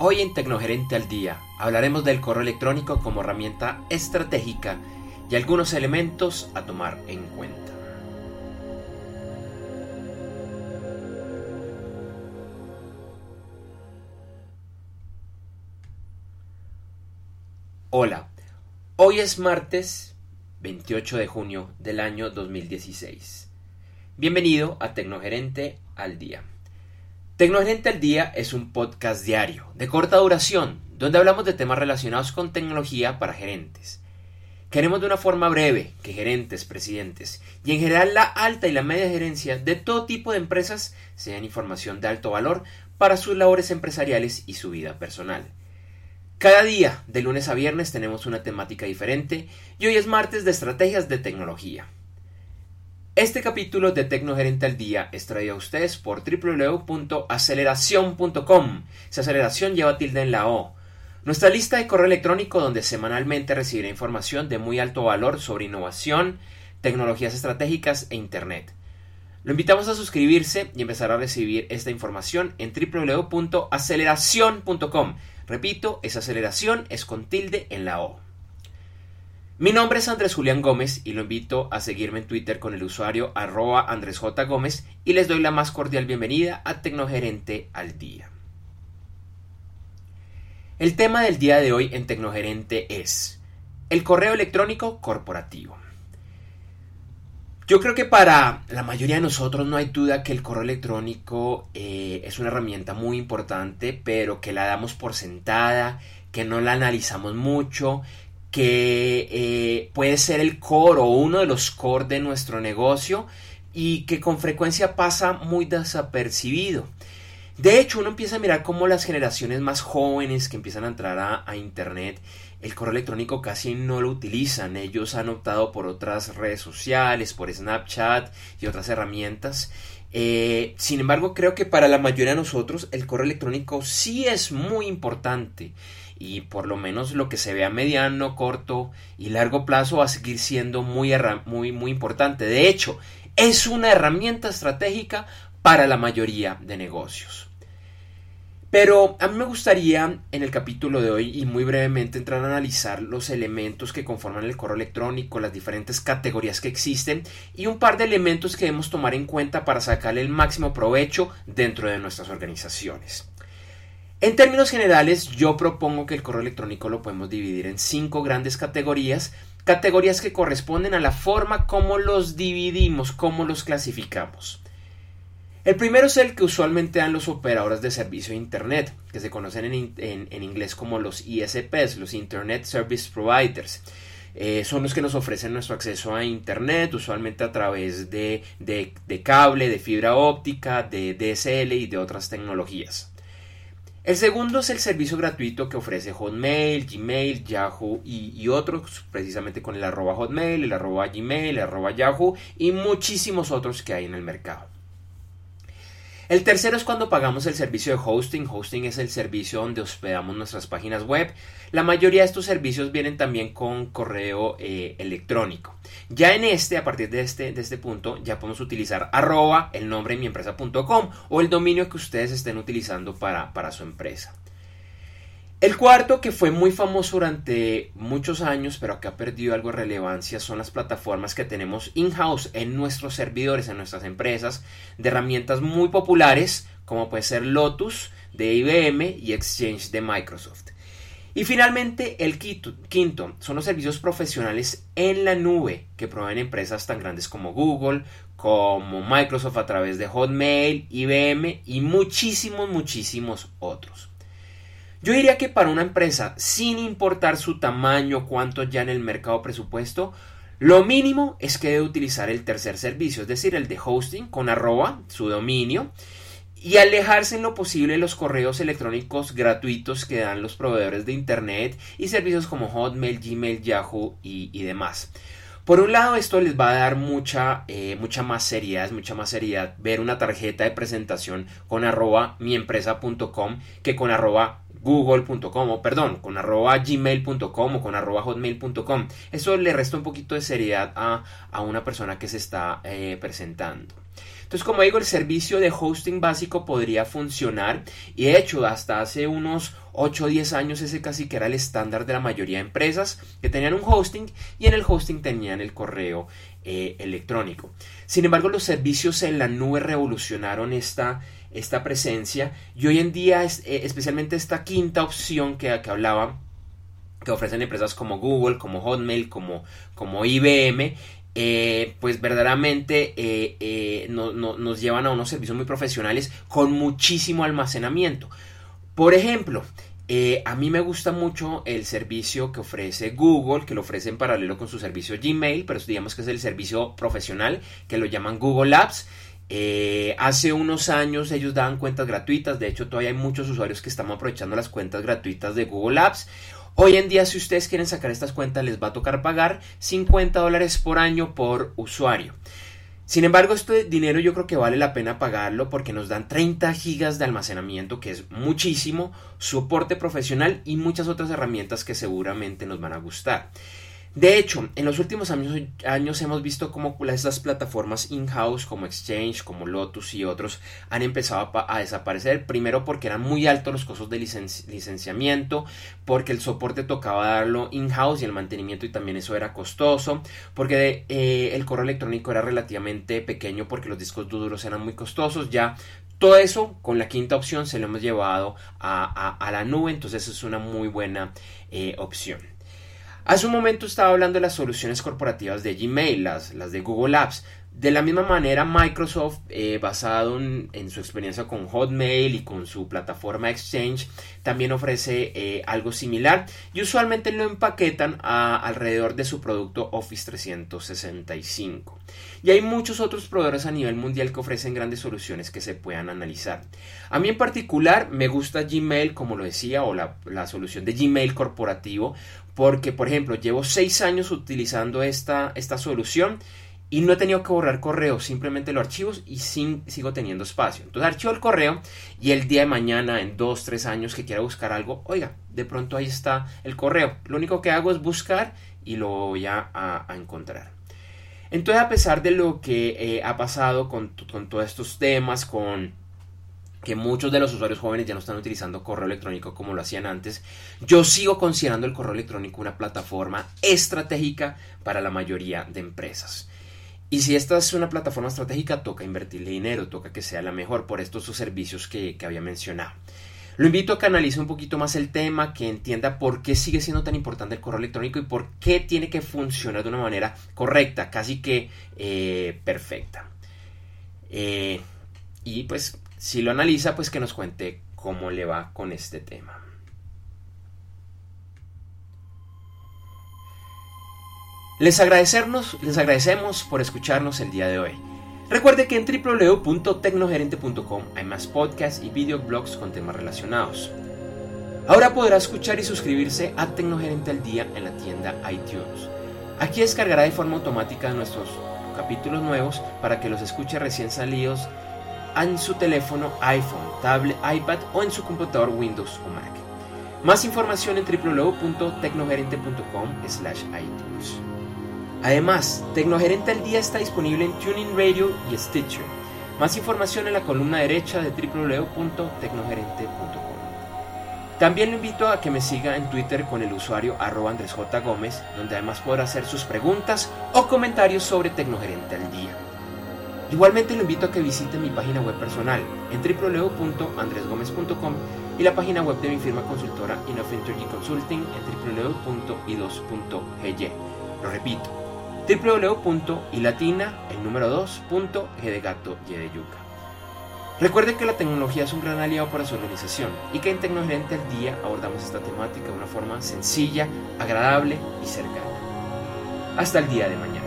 Hoy en Tecnogerente al Día hablaremos del correo electrónico como herramienta estratégica y algunos elementos a tomar en cuenta. Hola, hoy es martes 28 de junio del año 2016. Bienvenido a Tecnogerente al Día. Tecnogerente al Día es un podcast diario, de corta duración, donde hablamos de temas relacionados con tecnología para gerentes. Queremos de una forma breve que gerentes, presidentes y en general la alta y la media gerencia de todo tipo de empresas sean información de alto valor para sus labores empresariales y su vida personal. Cada día, de lunes a viernes, tenemos una temática diferente y hoy es martes de estrategias de tecnología. Este capítulo de Tecnogerente al Día es traído a ustedes por www.aceleración.com. Esa aceleración lleva tilde en la O. Nuestra lista de correo electrónico donde semanalmente recibirá información de muy alto valor sobre innovación, tecnologías estratégicas e Internet. Lo invitamos a suscribirse y empezar a recibir esta información en www.aceleración.com. Repito, esa aceleración es con tilde en la O. Mi nombre es Andrés Julián Gómez y lo invito a seguirme en Twitter con el usuario arroba Andrés J. Gómez y les doy la más cordial bienvenida a Tecnogerente al Día. El tema del día de hoy en Tecnogerente es el correo electrónico corporativo. Yo creo que para la mayoría de nosotros no hay duda que el correo electrónico eh, es una herramienta muy importante, pero que la damos por sentada, que no la analizamos mucho, que eh, puede ser el core o uno de los core de nuestro negocio y que con frecuencia pasa muy desapercibido. De hecho, uno empieza a mirar cómo las generaciones más jóvenes que empiezan a entrar a, Internet, el correo electrónico casi no lo utilizan. Ellos han optado por otras redes sociales, por Snapchat y otras herramientas. Eh, sin embargo, creo que para la mayoría de nosotros el correo electrónico sí es muy importante y por lo menos lo que se ve a mediano, corto y largo plazo va a seguir siendo muy, muy, muy importante. De hecho, es una herramienta estratégica para la mayoría de negocios. Pero a mí me gustaría en el capítulo de hoy y muy brevemente entrar a analizar los elementos que conforman el correo electrónico, las diferentes categorías que existen y un par de elementos que debemos tomar en cuenta para sacarle el máximo provecho dentro de nuestras organizaciones. En términos generales, yo propongo que el correo electrónico lo podemos dividir en cinco grandes categorías, categorías que corresponden a la forma como los dividimos, cómo los clasificamos. El primero es el que usualmente dan los operadores de servicio de Internet, que se conocen en, inglés como los ISPs, los Internet Service Providers. Eh, son los que nos ofrecen nuestro acceso a Internet, usualmente a través de, de cable, de fibra óptica, de DSL y de otras tecnologías. El segundo es el servicio gratuito que ofrece Hotmail, Gmail, Yahoo y, otros, precisamente con el arroba Hotmail, el arroba Gmail, el arroba Yahoo y muchísimos otros que hay en el mercado. El tercero es cuando pagamos el servicio de hosting. Hosting es el servicio donde hospedamos nuestras páginas web. La mayoría de estos servicios vienen también con correo eh, electrónico. Ya en este, a partir de este, de este punto, ya podemos utilizar arroba el nombre de mi empresa.com o el dominio que ustedes estén utilizando para, para su empresa. El cuarto, que fue muy famoso durante muchos años, pero que ha perdido algo de relevancia, son las plataformas que tenemos in-house en nuestros servidores, en nuestras empresas, de herramientas muy populares, como puede ser Lotus de IBM y Exchange de Microsoft. Y finalmente, el quinto, son los servicios profesionales en la nube que proveen empresas tan grandes como Google, como Microsoft a través de Hotmail, IBM y muchísimos, muchísimos otros. Yo diría que para una empresa, sin importar su tamaño, cuánto ya en el mercado presupuesto, lo mínimo es que debe utilizar el tercer servicio, es decir, el de hosting con arroba, su dominio, y alejarse en lo posible de los correos electrónicos gratuitos que dan los proveedores de Internet y servicios como Hotmail, Gmail, Yahoo y, demás. Por un lado, esto les va a dar mucha, eh, mucha más seriedad, mucha más seriedad ver una tarjeta de presentación con arroba miempresa.com que con arroba google.com o perdón, con arroba gmail.com o con arroba hotmail.com. Eso le resta un poquito de seriedad a, una persona que se está eh, presentando. Entonces, como digo, el servicio de hosting básico podría funcionar y de hecho hasta hace unos 8 o 10 años ese casi que era el estándar de la mayoría de empresas que tenían un hosting y en el hosting tenían el correo eh, electrónico. Sin embargo, los servicios en la nube revolucionaron esta, esta presencia y hoy en día, eh, especialmente esta quinta opción que, que hablaba, que ofrecen empresas como Google, como Hotmail, como, como IBM, eh, pues verdaderamente eh, eh, nos llevan a unos servicios muy profesionales con muchísimo almacenamiento. Por ejemplo, a mí me gusta mucho el servicio que ofrece Google, que lo ofrece en paralelo con su servicio Gmail, pero digamos que es el servicio profesional, que lo llaman Google Apps. hace unos años ellos daban cuentas gratuitas, de hecho todavía hay muchos usuarios que están aprovechando las cuentas gratuitas de Google Apps. Hoy en día, si ustedes quieren sacar estas cuentas, les va a tocar pagar 50 dólares por año por usuario. Sin embargo, este dinero yo creo que vale la pena pagarlo porque nos dan 30 gigas de almacenamiento, que es muchísimo, soporte profesional y muchas otras herramientas que seguramente nos van a gustar. De hecho, en los últimos años, hemos visto cómo estas plataformas in-house como Exchange, como Lotus y otros han empezado a, desaparecer. Primero porque eran muy altos los costos de licenciamiento, porque el soporte tocaba darlo in-house y el mantenimiento y también eso era costoso, porque eh, el correo electrónico era relativamente pequeño porque los discos duros eran muy costosos. Ya todo eso con la quinta opción se lo hemos llevado a, la nube, entonces es una muy buena eh, opción. Hace un momento estaba hablando de las soluciones corporativas de Gmail, las, las de Google Apps. De la misma manera, Microsoft, eh, basado en, su experiencia con Hotmail y con su plataforma Exchange, también ofrece eh, algo similar y usualmente lo empaquetan alrededor de su producto Office 365. Y hay muchos otros proveedores a nivel mundial que ofrecen grandes soluciones que se puedan analizar. A mí en particular me gusta Gmail, como lo decía, o la, solución de Gmail corporativo, porque, por ejemplo, llevo seis años utilizando esta solución y no he tenido que borrar correo, simplemente los archivos y sigo teniendo espacio. Entonces archivo el correo y el día de mañana, en dos, tres años que quiera buscar algo, oiga, de pronto ahí está el correo. Lo único que hago es buscar y lo voy a, encontrar. Entonces, a pesar de lo que eh, ha pasado con, con todos estos temas, con que muchos de los usuarios jóvenes ya no están utilizando correo electrónico como lo hacían antes, yo sigo considerando el correo electrónico una plataforma estratégica para la mayoría de empresas. Y si esta es una plataforma estratégica, toca invertirle dinero, toca que sea la mejor por estos servicios que, que había mencionado. Lo invito a que analice un poquito más el tema, que entienda por qué sigue siendo tan importante el correo electrónico y por qué tiene que funcionar de una manera correcta, casi que eh, perfecta. Eh, y pues si lo analiza, pues que nos cuente cómo le va con este tema. Les, les agradecemos por escucharnos el día de hoy. Recuerde que en www.tecnogerente.com hay más podcasts y videoblogs con temas relacionados. Ahora podrá escuchar y suscribirse a Tecnogerente al Día en la tienda iTunes. Aquí descargará de forma automática nuestros capítulos nuevos para que los escuche recién salidos en su teléfono iPhone, tablet, iPad o en su computador Windows o Mac. Más información en www.tecnogerente.com iTunes. Además, Tecnogerente al Día está disponible en Tuning Radio y Stitcher. Más información en la columna derecha de www.tecnogerente.com. También lo invito a que me siga en Twitter con el usuario arroba Andrés J. Gómez, donde además podrá hacer sus preguntas o comentarios sobre Tecnogerente al Día. Igualmente lo invito a que visite mi página web personal en www.andresgomez.com y la página web de mi firma consultora Energy Consulting en www.i2.gy. Lo repito, www.ilatina, el número 2.g de gato y de yuca. Recuerde que la tecnología es un gran aliado para su organización y que en Tecnogerente al Día abordamos esta temática de una forma sencilla, agradable y cercana. Hasta el día de mañana.